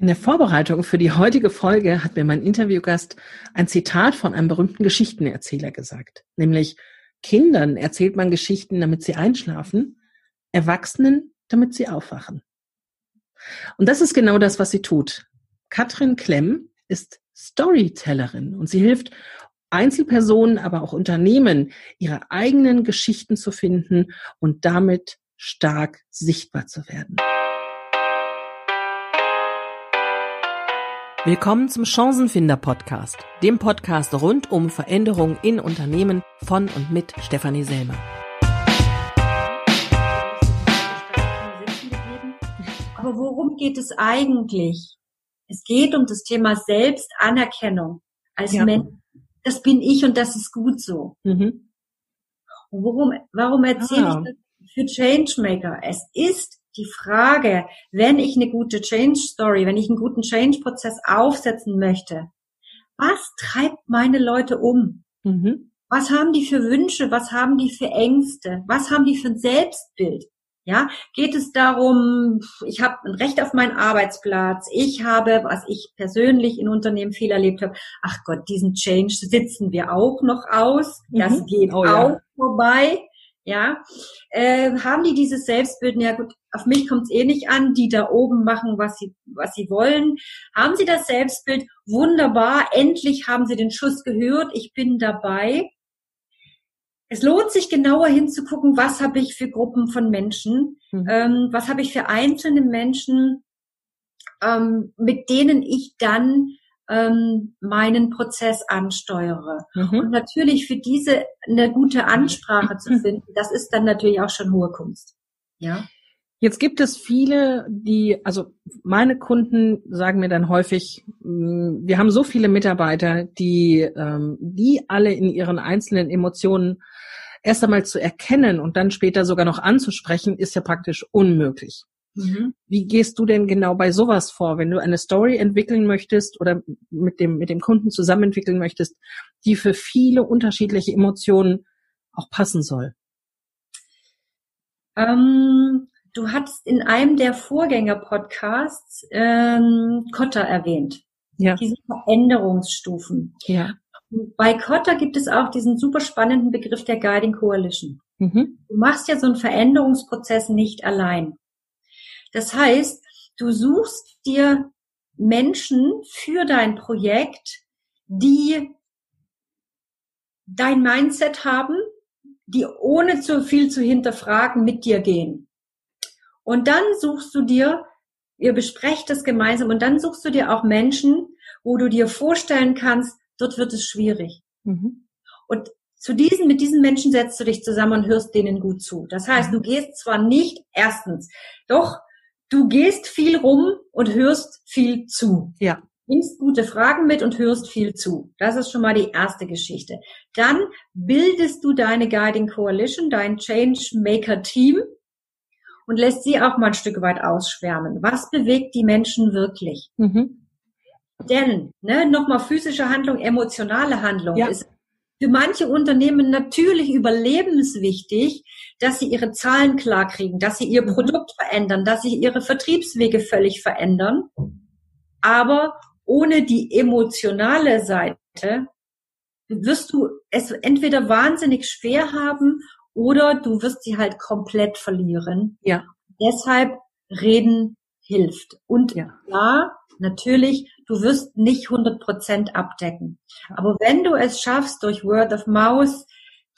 In der Vorbereitung für die heutige Folge hat mir mein Interviewgast ein Zitat von einem berühmten Geschichtenerzähler gesagt, nämlich Kindern erzählt man Geschichten, damit sie einschlafen, Erwachsenen, damit sie aufwachen. Und das ist genau das, was sie tut. Katrin Klemm ist Storytellerin und sie hilft Einzelpersonen, aber auch Unternehmen, ihre eigenen Geschichten zu finden und damit stark sichtbar zu werden. Willkommen zum Chancenfinder Podcast, dem Podcast rund um Veränderungen in Unternehmen von und mit Stefanie Selmer. Aber worum geht es eigentlich? Es geht um das Thema Selbstanerkennung als ja. Mensch. Das bin ich und das ist gut so. Mhm. Worum, warum erzähle ah. ich das für Changemaker? Es ist die Frage, wenn ich eine gute Change Story, wenn ich einen guten Change Prozess aufsetzen möchte, was treibt meine Leute um? Mhm. Was haben die für Wünsche? Was haben die für Ängste? Was haben die für ein Selbstbild? Ja, geht es darum, ich habe ein Recht auf meinen Arbeitsplatz, ich habe, was ich persönlich in Unternehmen viel erlebt habe, ach Gott, diesen Change sitzen wir auch noch aus, das mhm. geht oh, auch ja. vorbei ja, äh, haben die dieses Selbstbild, ja gut, auf mich kommt es eh nicht an, die da oben machen, was sie, was sie wollen. Haben sie das Selbstbild? Wunderbar, endlich haben sie den Schuss gehört, ich bin dabei. Es lohnt sich genauer hinzugucken, was habe ich für Gruppen von Menschen, mhm. ähm, was habe ich für einzelne Menschen, ähm, mit denen ich dann ähm, meinen Prozess ansteuere. Mhm. Und natürlich für diese eine gute Ansprache zu finden, das ist dann natürlich auch schon hohe Kunst. Ja. Jetzt gibt es viele, die, also meine Kunden sagen mir dann häufig, mm, wir haben so viele Mitarbeiter, die, ähm, die alle in ihren einzelnen Emotionen erst einmal zu erkennen und dann später sogar noch anzusprechen, ist ja praktisch unmöglich. Mhm. Wie gehst du denn genau bei sowas vor, wenn du eine Story entwickeln möchtest oder mit dem, mit dem Kunden zusammen entwickeln möchtest, die für viele unterschiedliche Emotionen auch passen soll? Ähm, du hattest in einem der Vorgänger-Podcasts ähm, Kotter erwähnt. Ja. Diese Veränderungsstufen. Ja. Bei Kotter gibt es auch diesen super spannenden Begriff der Guiding Coalition. Mhm. Du machst ja so einen Veränderungsprozess nicht allein. Das heißt, du suchst dir Menschen für dein Projekt, die dein Mindset haben, die ohne zu viel zu hinterfragen mit dir gehen. Und dann suchst du dir, ihr besprecht das gemeinsam und dann suchst du dir auch Menschen, wo du dir vorstellen kannst, dort wird es schwierig. Mhm. Und zu diesen, mit diesen Menschen setzt du dich zusammen und hörst denen gut zu. Das heißt, du gehst zwar nicht erstens, doch du gehst viel rum und hörst viel zu. Ja. Nimmst gute Fragen mit und hörst viel zu. Das ist schon mal die erste Geschichte. Dann bildest du deine Guiding Coalition, dein Change Maker Team und lässt sie auch mal ein Stück weit ausschwärmen. Was bewegt die Menschen wirklich? Mhm. Denn, ne, nochmal physische Handlung, emotionale Handlung ja. ist für manche Unternehmen natürlich überlebenswichtig, dass sie ihre Zahlen klar kriegen, dass sie ihr mhm. Produkt verändern, dass sie ihre Vertriebswege völlig verändern. Aber ohne die emotionale Seite wirst du es entweder wahnsinnig schwer haben oder du wirst sie halt komplett verlieren. Ja. Deshalb reden hilft. Und ja, ja natürlich, du wirst nicht 100 Prozent abdecken. Aber wenn du es schaffst, durch Word of Mouth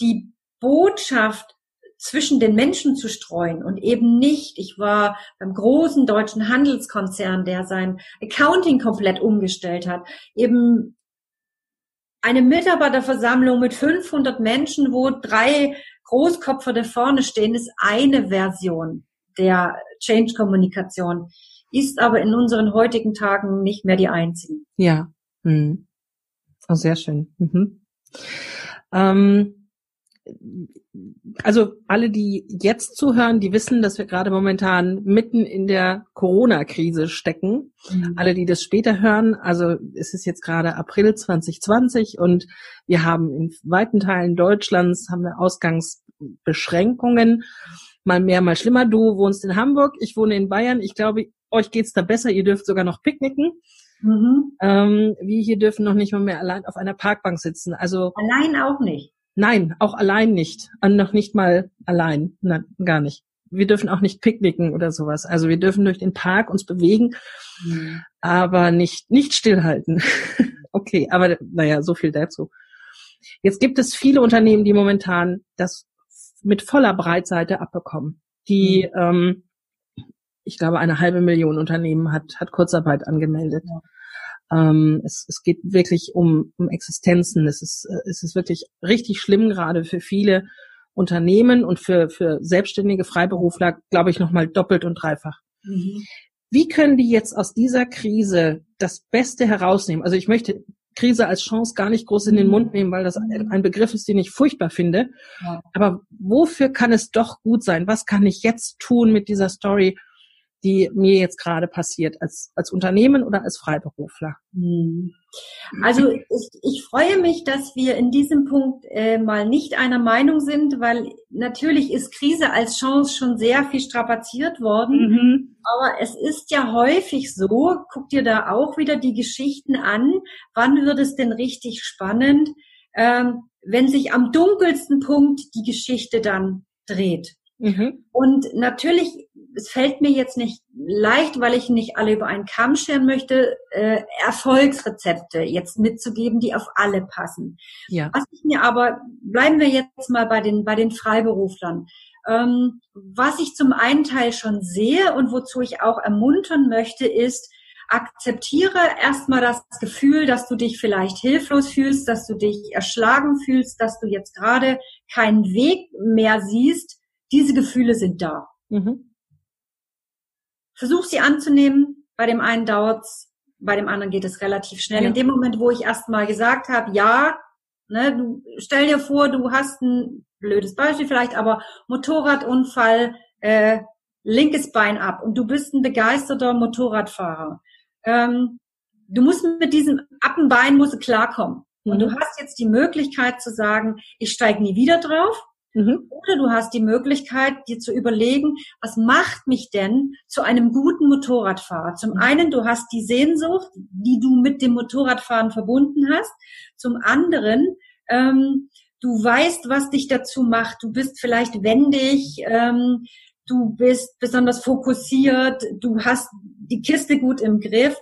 die Botschaft zwischen den Menschen zu streuen und eben nicht, ich war beim großen deutschen Handelskonzern, der sein Accounting komplett umgestellt hat, eben eine Mitarbeiterversammlung mit 500 Menschen, wo drei Großkopfer da vorne stehen, ist eine Version der Change-Kommunikation, ist aber in unseren heutigen Tagen nicht mehr die einzigen. Ja. Hm. Oh, sehr schön. Mhm. Ähm also alle, die jetzt zuhören, die wissen, dass wir gerade momentan mitten in der Corona-Krise stecken. Mhm. Alle, die das später hören, also es ist jetzt gerade April 2020 und wir haben in weiten Teilen Deutschlands haben wir Ausgangsbeschränkungen. Mal mehr, mal schlimmer. Du wohnst in Hamburg, ich wohne in Bayern. Ich glaube, euch geht's da besser, ihr dürft sogar noch picknicken. Mhm. Ähm, wir hier dürfen noch nicht mal mehr allein auf einer Parkbank sitzen. Also allein auch nicht. Nein, auch allein nicht. Und noch nicht mal allein. Nein, gar nicht. Wir dürfen auch nicht picknicken oder sowas. Also wir dürfen durch den Park uns bewegen, mhm. aber nicht, nicht stillhalten. okay, aber naja, so viel dazu. Jetzt gibt es viele Unternehmen, die momentan das mit voller Breitseite abbekommen. Die, mhm. ähm, ich glaube, eine halbe Million Unternehmen hat, hat Kurzarbeit angemeldet. Ja. Ähm, es, es geht wirklich um, um Existenzen. Es ist, äh, es ist wirklich richtig schlimm, gerade für viele Unternehmen und für, für selbstständige Freiberufler, glaube ich, nochmal doppelt und dreifach. Mhm. Wie können die jetzt aus dieser Krise das Beste herausnehmen? Also ich möchte Krise als Chance gar nicht groß in den Mund nehmen, weil das ein Begriff ist, den ich furchtbar finde. Ja. Aber wofür kann es doch gut sein? Was kann ich jetzt tun mit dieser Story, die mir jetzt gerade passiert, als, als Unternehmen oder als Freiberufler? Hm. Also ich, ich freue mich, dass wir in diesem Punkt äh, mal nicht einer Meinung sind, weil natürlich ist Krise als Chance schon sehr viel strapaziert worden. Mhm. Aber es ist ja häufig so, guck dir da auch wieder die Geschichten an, wann wird es denn richtig spannend, ähm, wenn sich am dunkelsten Punkt die Geschichte dann dreht. Mhm. Und natürlich es fällt mir jetzt nicht leicht, weil ich nicht alle über einen Kamm scheren möchte, äh, Erfolgsrezepte jetzt mitzugeben, die auf alle passen. Ja. Was ich mir aber, bleiben wir jetzt mal bei den, bei den Freiberuflern. Ähm, was ich zum einen Teil schon sehe und wozu ich auch ermuntern möchte, ist, akzeptiere erstmal das Gefühl, dass du dich vielleicht hilflos fühlst, dass du dich erschlagen fühlst, dass du jetzt gerade keinen Weg mehr siehst. Diese Gefühle sind da. Mhm. Versuch sie anzunehmen. Bei dem einen dauert's, bei dem anderen geht es relativ schnell. Ja. In dem Moment, wo ich erst mal gesagt habe, ja, ne, du stell dir vor, du hast ein blödes Beispiel vielleicht, aber Motorradunfall, äh, linkes Bein ab und du bist ein begeisterter Motorradfahrer. Ähm, du musst mit diesem Appenbein musst du klarkommen. Und du mhm. hast jetzt die Möglichkeit zu sagen, ich steige nie wieder drauf Mhm. Oder du hast die Möglichkeit, dir zu überlegen, was macht mich denn zu einem guten Motorradfahrer? Zum mhm. einen, du hast die Sehnsucht, die du mit dem Motorradfahren verbunden hast. Zum anderen, ähm, du weißt, was dich dazu macht. Du bist vielleicht wendig, ähm, du bist besonders fokussiert, du hast die Kiste gut im Griff.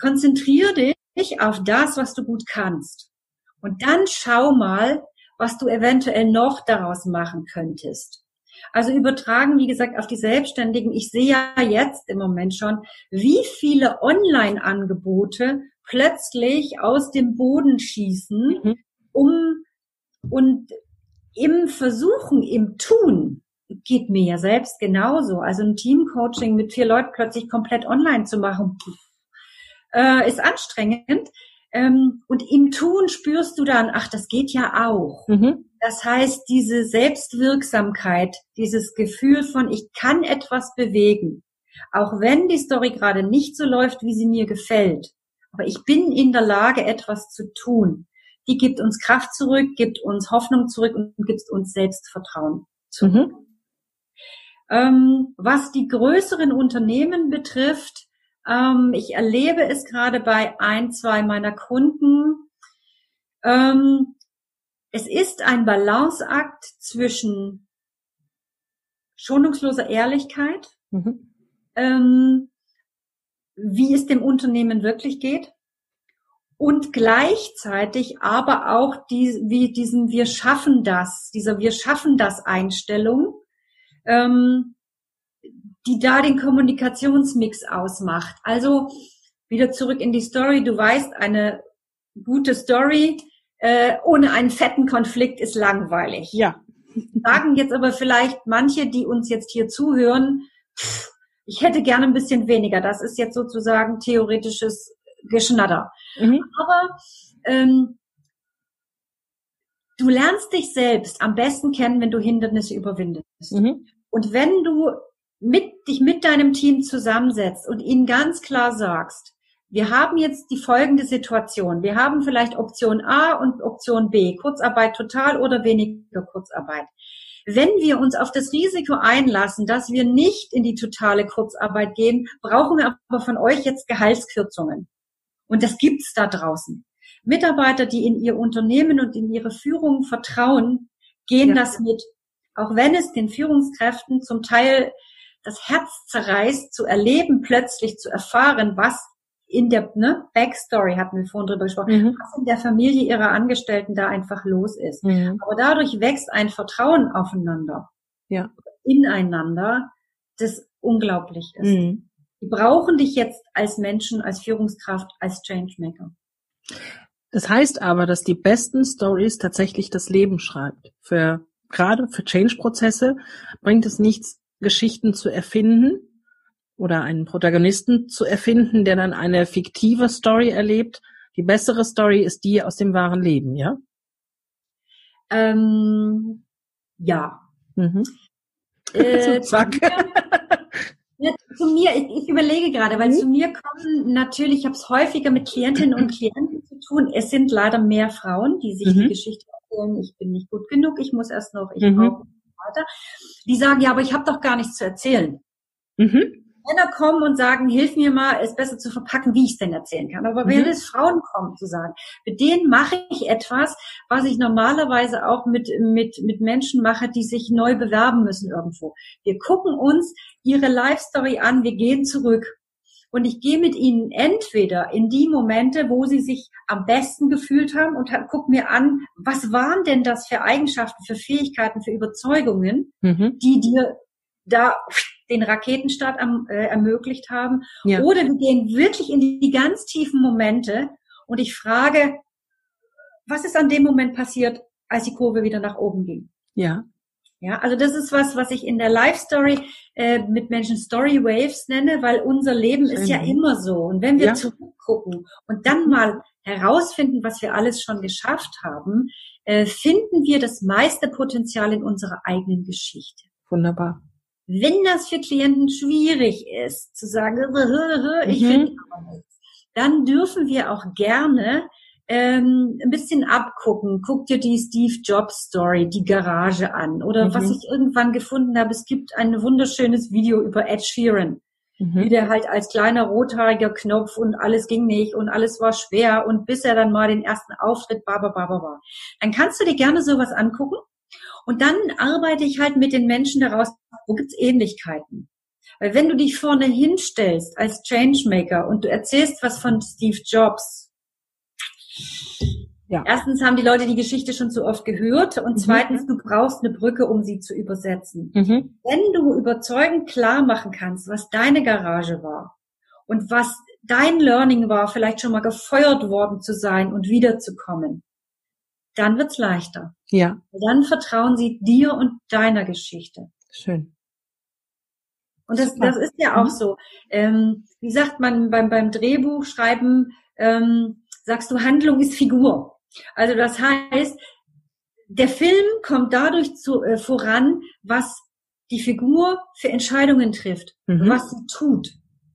Konzentriere dich auf das, was du gut kannst. Und dann schau mal, was du eventuell noch daraus machen könntest. Also übertragen, wie gesagt, auf die Selbstständigen. Ich sehe ja jetzt im Moment schon, wie viele Online-Angebote plötzlich aus dem Boden schießen, mhm. um und im Versuchen, im Tun, geht mir ja selbst genauso. Also ein Teamcoaching mit vier Leuten plötzlich komplett online zu machen, äh, ist anstrengend. Ähm, und im Tun spürst du dann, ach, das geht ja auch. Mhm. Das heißt, diese Selbstwirksamkeit, dieses Gefühl von, ich kann etwas bewegen, auch wenn die Story gerade nicht so läuft, wie sie mir gefällt, aber ich bin in der Lage, etwas zu tun. Die gibt uns Kraft zurück, gibt uns Hoffnung zurück und gibt uns Selbstvertrauen zurück. Mhm. Ähm, was die größeren Unternehmen betrifft, ähm, ich erlebe es gerade bei ein, zwei meiner Kunden. Ähm, es ist ein Balanceakt zwischen schonungsloser Ehrlichkeit, mhm. ähm, wie es dem Unternehmen wirklich geht, und gleichzeitig aber auch die, wie diesen Wir schaffen das, dieser Wir schaffen das Einstellung, ähm, die da den Kommunikationsmix ausmacht. Also wieder zurück in die Story. Du weißt, eine gute Story äh, ohne einen fetten Konflikt ist langweilig. Ja. Sagen jetzt aber vielleicht manche, die uns jetzt hier zuhören, pff, ich hätte gerne ein bisschen weniger. Das ist jetzt sozusagen theoretisches Geschnatter. Mhm. Aber ähm, du lernst dich selbst am besten kennen, wenn du Hindernisse überwindest. Mhm. Und wenn du mit, dich mit deinem Team zusammensetzt und ihnen ganz klar sagst, wir haben jetzt die folgende Situation. Wir haben vielleicht Option A und Option B, Kurzarbeit total oder weniger Kurzarbeit. wenn wir uns auf das Risiko einlassen, dass wir nicht in die totale Kurzarbeit gehen, brauchen wir aber von euch jetzt Gehaltskürzungen. Und das gibt's da draußen. Mitarbeiter, die in ihr Unternehmen und in ihre Führung vertrauen, gehen ja. das mit. Auch wenn es den Führungskräften zum Teil das Herz zerreißt, zu erleben, plötzlich zu erfahren, was in der ne, Backstory hatten wir vorhin drüber gesprochen, mhm. was in der Familie ihrer Angestellten da einfach los ist. Mhm. Aber dadurch wächst ein Vertrauen aufeinander, ja. ineinander, das unglaublich ist. Mhm. Die brauchen dich jetzt als Menschen, als Führungskraft, als Changemaker. Das heißt aber, dass die besten Stories tatsächlich das Leben schreibt. Für gerade für Change-Prozesse bringt es nichts, Geschichten zu erfinden, oder einen Protagonisten zu erfinden, der dann eine fiktive Story erlebt. Die bessere Story ist die aus dem wahren Leben, ja? Ähm, ja. Mhm. Äh, Zack. Ja, zu mir, ich, ich überlege gerade, weil mhm. zu mir kommen natürlich, ich habe es häufiger mit Klientinnen und Klienten zu tun. Es sind leider mehr Frauen, die sich mhm. die Geschichte erzählen, ich bin nicht gut genug, ich muss erst noch, ich mhm. brauche weiter. Die sagen, ja, aber ich habe doch gar nichts zu erzählen. Mhm. Männer kommen und sagen, hilf mir mal, es besser zu verpacken, wie ich es denn erzählen kann. Aber mhm. wenn es Frauen kommen zu sagen, mit denen mache ich etwas, was ich normalerweise auch mit, mit, mit Menschen mache, die sich neu bewerben müssen irgendwo. Wir gucken uns ihre Life Story an, wir gehen zurück. Und ich gehe mit ihnen entweder in die Momente, wo sie sich am besten gefühlt haben und guck mir an, was waren denn das für Eigenschaften, für Fähigkeiten, für Überzeugungen, mhm. die dir da den Raketenstart am, äh, ermöglicht haben. Ja. Oder wir gehen wirklich in die, die ganz tiefen Momente und ich frage, was ist an dem Moment passiert, als die Kurve wieder nach oben ging? Ja. Ja, also das ist was, was ich in der Life Story äh, mit Menschen Story Waves nenne, weil unser Leben Schön. ist ja immer so. Und wenn wir ja. zurückgucken und dann mal herausfinden, was wir alles schon geschafft haben, äh, finden wir das meiste Potenzial in unserer eigenen Geschichte. Wunderbar. Wenn das für Klienten schwierig ist, zu sagen, ich mhm. finde nichts, dann dürfen wir auch gerne ähm, ein bisschen abgucken. Guck dir die Steve Jobs Story, die Garage an. Oder mhm. was ich irgendwann gefunden habe, es gibt ein wunderschönes Video über Ed Sheeran. Mhm. Wie der halt als kleiner rothaariger Knopf und alles ging nicht und alles war schwer und bis er dann mal den ersten Auftritt, ba, ba, ba, ba, ba. Dann kannst du dir gerne sowas angucken und dann arbeite ich halt mit den Menschen daraus, wo gibt's Ähnlichkeiten? Weil wenn du dich vorne hinstellst als Changemaker und du erzählst was von Steve Jobs, ja. erstens haben die Leute die Geschichte schon zu oft gehört und mhm. zweitens, du brauchst eine Brücke, um sie zu übersetzen. Mhm. Wenn du überzeugend klar machen kannst, was deine Garage war und was dein Learning war, vielleicht schon mal gefeuert worden zu sein und wiederzukommen, dann wird's leichter. Ja. Dann vertrauen sie dir und deiner Geschichte. Schön. Und das, das ist ja auch mhm. so. Ähm, wie sagt man beim, beim Drehbuch schreiben, ähm, sagst du, Handlung ist Figur. Also das heißt, der Film kommt dadurch zu, äh, voran, was die Figur für Entscheidungen trifft, mhm. was sie tut.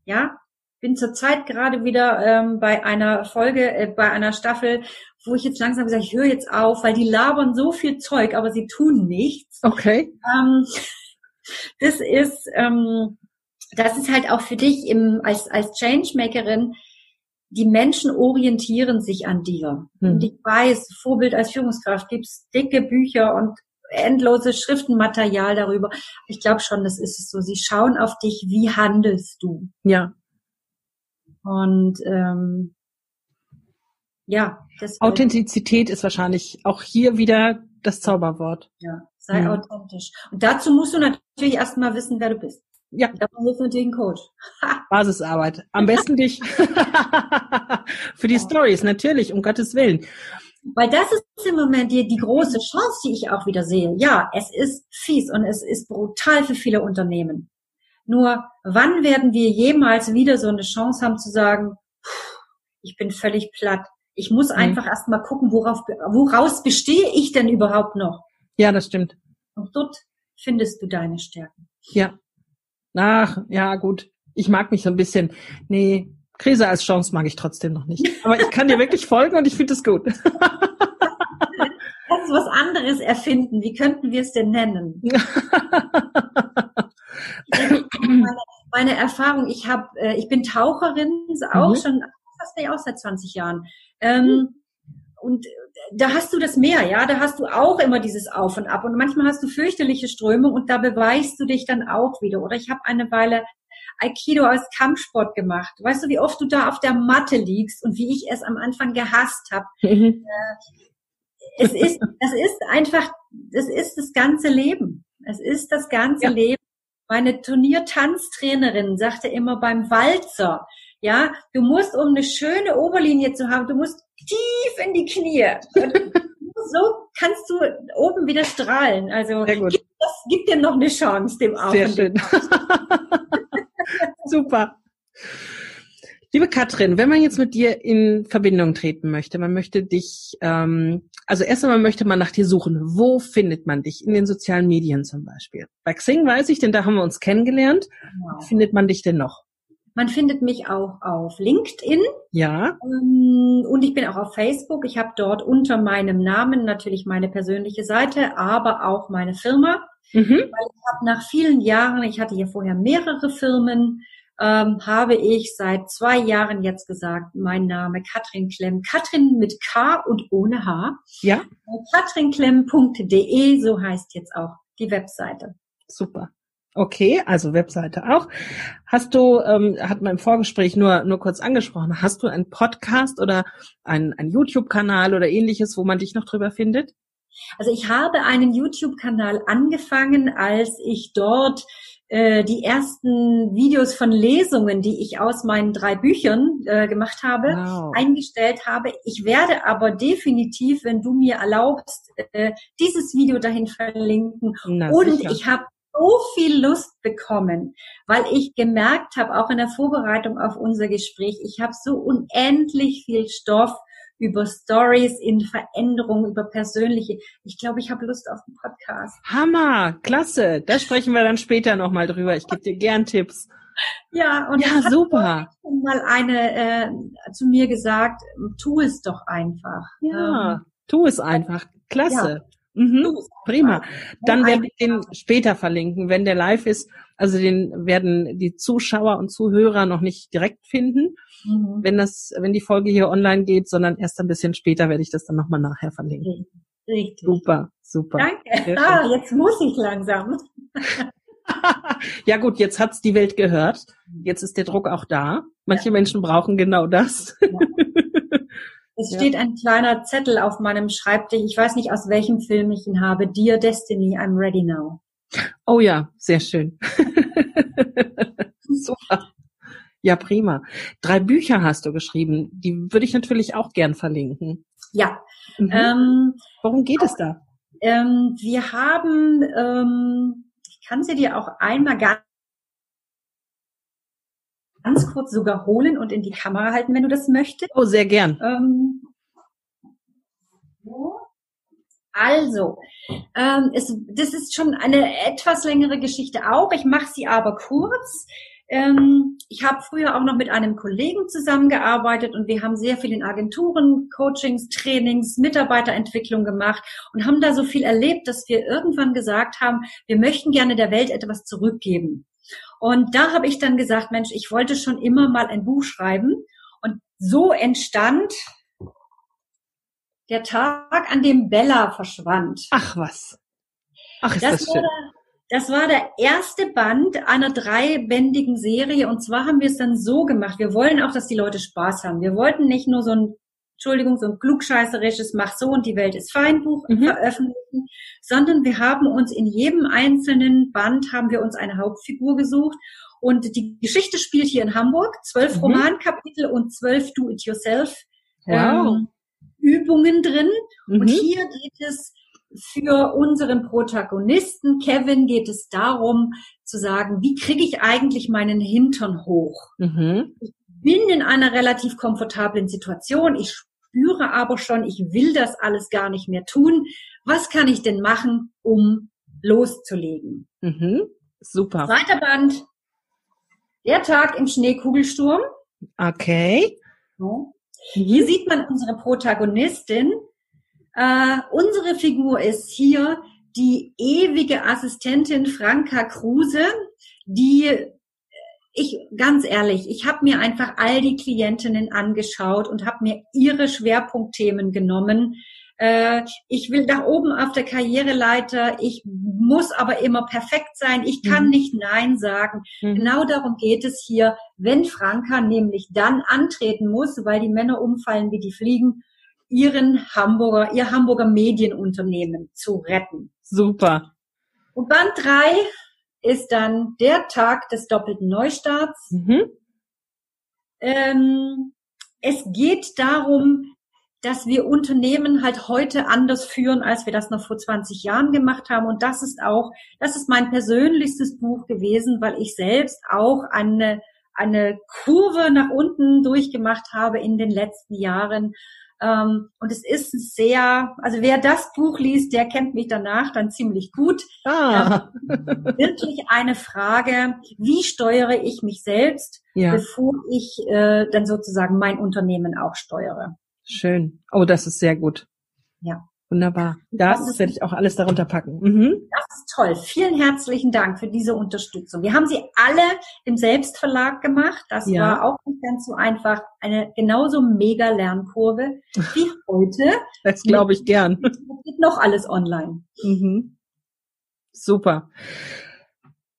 Ja, bin zurzeit gerade wieder ähm, bei einer Folge, äh, bei einer Staffel, wo ich jetzt langsam sage, ich höre jetzt auf, weil die labern so viel Zeug, aber sie tun nichts. Okay. Ähm, das ist, ähm, das ist halt auch für dich im, als, als Changemakerin, die Menschen orientieren sich an dir. Und ich weiß, Vorbild als Führungskraft gibt's dicke Bücher und endlose Schriftenmaterial darüber. Ich glaube schon, das ist es so. Sie schauen auf dich, wie handelst du? Ja. Und ähm, ja, das Authentizität ist wahrscheinlich auch hier wieder das Zauberwort. Ja, sei mhm. authentisch. Und dazu musst du natürlich erstmal wissen, wer du bist. Ja. Da hilft natürlich ein Coach. Basisarbeit. Am besten dich für die ja. Stories, natürlich, um Gottes Willen. Weil das ist im Moment die, die große Chance, die ich auch wieder sehe. Ja, es ist fies und es ist brutal für viele Unternehmen. Nur wann werden wir jemals wieder so eine Chance haben zu sagen, ich bin völlig platt. Ich muss mhm. einfach erst mal gucken, worauf, woraus bestehe ich denn überhaupt noch? Ja, das stimmt. Und dort findest du deine Stärken. Ja. Ach, ja, gut. Ich mag mich so ein bisschen. Nee, Krise als Chance mag ich trotzdem noch nicht. Aber ich kann dir wirklich folgen und ich finde es gut. das uns was anderes erfinden. Wie könnten wir es denn nennen? meine, meine Erfahrung, ich habe, äh, ich bin Taucherin, auch mhm. schon fast auch seit 20 Jahren. Ähm, und da hast du das Meer, ja, da hast du auch immer dieses Auf und Ab und manchmal hast du fürchterliche Strömung und da beweist du dich dann auch wieder. Oder ich habe eine Weile Aikido als Kampfsport gemacht. Weißt du, wie oft du da auf der Matte liegst und wie ich es am Anfang gehasst habe. Mhm. Äh, es ist, es ist einfach, es ist das ganze Leben. Es ist das ganze ja. Leben. Meine Turniertanztrainerin sagte immer beim Walzer, ja, du musst, um eine schöne Oberlinie zu haben, du musst tief in die Knie. so kannst du oben wieder strahlen. Also gib, das, gib dir noch eine Chance, dem auch. Sehr schön. Super. Liebe Katrin, wenn man jetzt mit dir in Verbindung treten möchte, man möchte dich, ähm, also erst einmal möchte man nach dir suchen. Wo findet man dich? In den sozialen Medien zum Beispiel. Bei Xing weiß ich, denn da haben wir uns kennengelernt. Wow. Wo findet man dich denn noch? Man findet mich auch auf LinkedIn. Ja. Ähm, und ich bin auch auf Facebook. Ich habe dort unter meinem Namen natürlich meine persönliche Seite, aber auch meine Firma. Mhm. Weil ich habe nach vielen Jahren, ich hatte ja vorher mehrere Firmen, ähm, habe ich seit zwei Jahren jetzt gesagt, mein Name Katrin Klemm, Katrin mit K und ohne H. Ja. katrinklemm.de, so heißt jetzt auch die Webseite. Super. Okay, also Webseite auch. Hast du, ähm, hat man im Vorgespräch nur, nur kurz angesprochen, hast du einen Podcast oder einen, einen YouTube-Kanal oder ähnliches, wo man dich noch drüber findet? Also ich habe einen YouTube-Kanal angefangen, als ich dort äh, die ersten Videos von Lesungen, die ich aus meinen drei Büchern äh, gemacht habe, wow. eingestellt habe. Ich werde aber definitiv, wenn du mir erlaubst, äh, dieses Video dahin verlinken. Na, Und sicher. ich habe so viel Lust bekommen, weil ich gemerkt habe, auch in der Vorbereitung auf unser Gespräch, ich habe so unendlich viel Stoff über Stories in Veränderung, über persönliche. Ich glaube, ich habe Lust auf einen Podcast. Hammer, klasse. Da sprechen wir dann später nochmal drüber. Ich gebe dir gern Tipps. Ja, und ja, super. mal eine äh, zu mir gesagt, tu es doch einfach. Ja, ähm, tu es einfach. Klasse. Ja. Mhm, prima. Dann werde ich den später verlinken, wenn der live ist. Also den werden die Zuschauer und Zuhörer noch nicht direkt finden, mhm. wenn das, wenn die Folge hier online geht, sondern erst ein bisschen später werde ich das dann nochmal nachher verlinken. Richtig. Super, super. Danke. Ah, jetzt muss ich langsam. ja gut, jetzt hat's die Welt gehört. Jetzt ist der Druck auch da. Manche ja. Menschen brauchen genau das. Ja. Es ja. steht ein kleiner Zettel auf meinem Schreibtisch. Ich weiß nicht, aus welchem Film ich ihn habe. Dear Destiny, I'm ready now. Oh ja, sehr schön. Super. Ja, prima. Drei Bücher hast du geschrieben. Die würde ich natürlich auch gern verlinken. Ja. Mhm. Ähm, Worum geht es da? Ähm, wir haben, ähm, ich kann sie dir auch einmal ganz ganz kurz sogar holen und in die Kamera halten, wenn du das möchtest. Oh, sehr gern. Ähm, also, ähm, es, das ist schon eine etwas längere Geschichte auch. Ich mache sie aber kurz. Ähm, ich habe früher auch noch mit einem Kollegen zusammengearbeitet und wir haben sehr viel in Agenturen, Coachings, Trainings, Mitarbeiterentwicklung gemacht und haben da so viel erlebt, dass wir irgendwann gesagt haben, wir möchten gerne der Welt etwas zurückgeben. Und da habe ich dann gesagt, Mensch, ich wollte schon immer mal ein Buch schreiben. Und so entstand der Tag, an dem Bella verschwand. Ach was. Ach, ist das, das schön. Der, das war der erste Band einer dreibändigen Serie. Und zwar haben wir es dann so gemacht. Wir wollen auch, dass die Leute Spaß haben. Wir wollten nicht nur so ein Entschuldigung, so ein klugscheißerisches Mach so und die Welt ist fein Buch mhm. veröffentlichen, sondern wir haben uns in jedem einzelnen Band haben wir uns eine Hauptfigur gesucht und die Geschichte spielt hier in Hamburg, zwölf mhm. Romankapitel und zwölf Do-it-yourself wow. ähm, Übungen drin mhm. und hier geht es für unseren Protagonisten Kevin geht es darum zu sagen, wie kriege ich eigentlich meinen Hintern hoch? Mhm. Ich bin in einer relativ komfortablen Situation. Ich spüre aber schon, ich will das alles gar nicht mehr tun. Was kann ich denn machen, um loszulegen? Mhm. Super. Zweiter Band. Der Tag im Schneekugelsturm. Okay. So. Hier sieht man unsere Protagonistin Äh, unsere Figur ist hier die ewige Assistentin Franka Kruse, die ich ganz ehrlich, ich habe mir einfach all die Klientinnen angeschaut und habe mir ihre Schwerpunktthemen genommen. Äh, ich will nach oben auf der Karriereleiter, ich muss aber immer perfekt sein, ich kann mhm. nicht Nein sagen. Mhm. Genau darum geht es hier, wenn Franka nämlich dann antreten muss, weil die Männer umfallen wie die Fliegen, ihren Hamburger, ihr Hamburger Medienunternehmen zu retten. Super. Und Band drei ist dann der Tag des doppelten Neustarts. Mhm. Ähm, es geht darum, dass wir Unternehmen halt heute anders führen, als wir das noch vor 20 Jahren gemacht haben. Und das ist auch, das ist mein persönlichstes Buch gewesen, weil ich selbst auch eine, eine Kurve nach unten durchgemacht habe in den letzten Jahren ähm, und es ist sehr, also wer das Buch liest, der kennt mich danach dann ziemlich gut. Ah. Ähm, wirklich eine Frage, wie steuere ich mich selbst, ja. bevor ich äh, dann sozusagen mein Unternehmen auch steuere. Schön. Oh, das ist sehr gut. Ja. Wunderbar. Das, das werde ich auch alles darunter packen. Mhm. Das ist toll. Vielen herzlichen Dank für diese Unterstützung. Wir haben sie alle im Selbstverlag gemacht. Das ja. war auch nicht ganz so einfach. Eine genauso mega Lernkurve wie heute. Das glaube ich gern. Es geht noch alles online. Mhm. Super.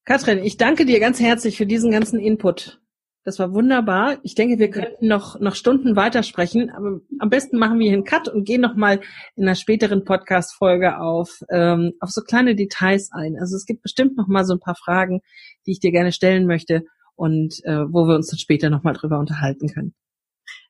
Katrin, ich danke dir ganz herzlich für diesen ganzen Input. Das war wunderbar. Ich denke, wir könnten noch, noch Stunden weitersprechen, aber am besten machen wir hier einen Cut und gehen nochmal in einer späteren Podcast-Folge auf, ähm, auf so kleine Details ein. Also es gibt bestimmt nochmal so ein paar Fragen, die ich dir gerne stellen möchte und äh, wo wir uns dann später nochmal drüber unterhalten können.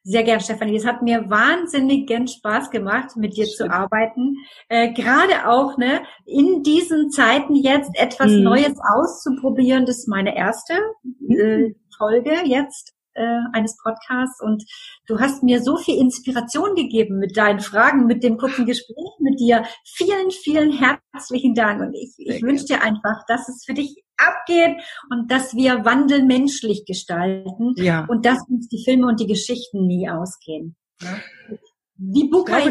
Sehr gern, Stefanie. Es hat mir wahnsinnig gern Spaß gemacht, mit dir Schön. zu arbeiten. Äh, Gerade auch ne, in diesen Zeiten jetzt etwas mhm. Neues auszuprobieren. Das ist meine erste mhm. äh, Folge jetzt äh, eines Podcasts und du hast mir so viel Inspiration gegeben mit deinen Fragen, mit dem kurzen Gespräch mit dir. Vielen, vielen herzlichen Dank und ich, ich wünsche dir einfach, dass es für dich abgeht und dass wir Wandel menschlich gestalten ja. und dass uns die Filme und die Geschichten nie ausgehen. Ja. Wie Bukai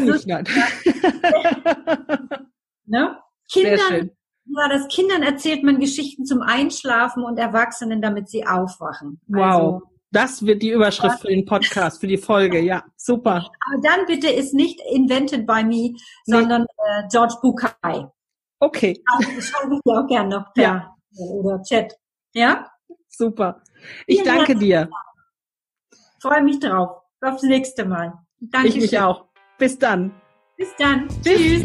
ne? Kindern ja, das Kindern erzählt man Geschichten zum Einschlafen und Erwachsenen, damit sie aufwachen. Wow. Also, das wird die Überschrift für den Podcast, für die Folge. Ja, super. Aber dann bitte ist nicht invented by me, sondern äh, George Bukai. Okay. Also, das schreibe ich dir auch gerne noch per ja. oder Chat. Ja? Super. Ich Vielen danke dir. Freue mich drauf. Aufs nächste Mal. Danke. Ich mich auch. Bis dann. Bis dann. Tschüss.